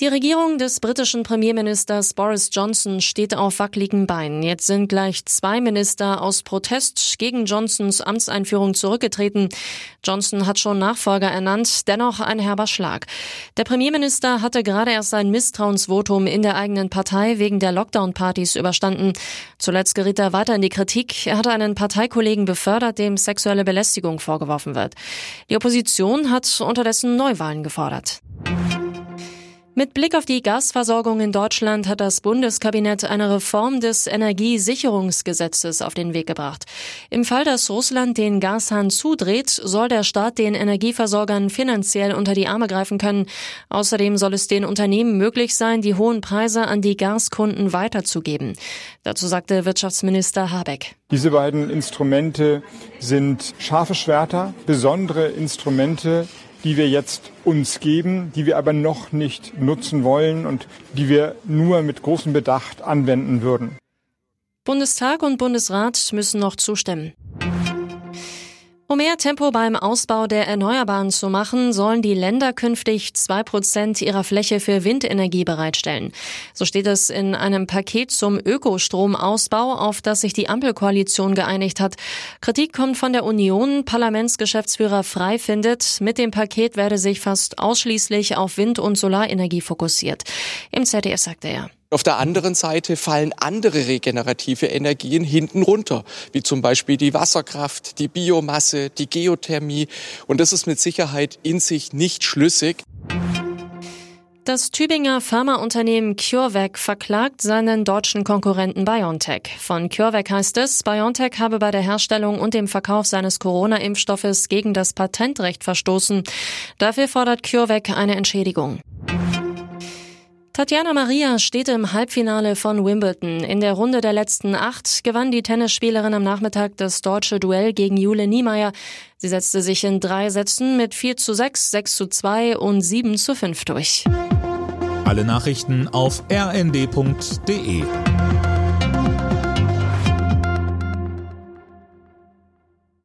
Die Regierung des britischen Premierministers Boris Johnson steht auf wackeligen Beinen. Jetzt sind gleich zwei Minister aus Protest gegen Johnsons Amtseinführung zurückgetreten. Johnson hat schon Nachfolger ernannt, dennoch ein herber Schlag. Der Premierminister hatte gerade erst sein Misstrauensvotum in der eigenen Partei wegen der Lockdown-Partys überstanden. Zuletzt geriet er weiter in die Kritik. Er hatte einen Parteikollegen befördert, dem sexuelle Belästigung vorgeworfen wird. Die Opposition hat unterdessen Neuwahlen gefordert. Mit Blick auf die Gasversorgung in Deutschland hat das Bundeskabinett eine Reform des Energiesicherungsgesetzes auf den Weg gebracht. Im Fall, dass Russland den Gashahn zudreht, soll der Staat den Energieversorgern finanziell unter die Arme greifen können. Außerdem soll es den Unternehmen möglich sein, die hohen Preise an die Gaskunden weiterzugeben. Dazu sagte Wirtschaftsminister Habeck. Diese beiden Instrumente sind scharfe Schwerter, besondere Instrumente, die wir jetzt uns geben, die wir aber noch nicht nutzen wollen und die wir nur mit großem Bedacht anwenden würden. Bundestag und Bundesrat müssen noch zustimmen. Um mehr Tempo beim Ausbau der Erneuerbaren zu machen, sollen die Länder künftig zwei Prozent ihrer Fläche für Windenergie bereitstellen. So steht es in einem Paket zum Ökostromausbau, auf das sich die Ampelkoalition geeinigt hat. Kritik kommt von der Union. Parlamentsgeschäftsführer Frei findet, mit dem Paket werde sich fast ausschließlich auf Wind- und Solarenergie fokussiert. Im ZDF sagte er. Auf der anderen Seite fallen andere regenerative Energien hinten runter, wie zum Beispiel die Wasserkraft, die Biomasse, die Geothermie. Und das ist mit Sicherheit in sich nicht schlüssig. Das Tübinger Pharmaunternehmen CureVac verklagt seinen deutschen Konkurrenten BioNTech. Von CureVac heißt es, BioNTech habe bei der Herstellung und dem Verkauf seines Corona-Impfstoffes gegen das Patentrecht verstoßen. Dafür fordert CureVac eine Entschädigung. Tatjana Maria steht im Halbfinale von Wimbledon. In der Runde der letzten acht gewann die Tennisspielerin am Nachmittag das deutsche Duell gegen Jule Niemeyer. Sie setzte sich in drei Sätzen mit 4 zu 6, 6 zu 2 und 7 zu 5 durch. Alle Nachrichten auf rnd.de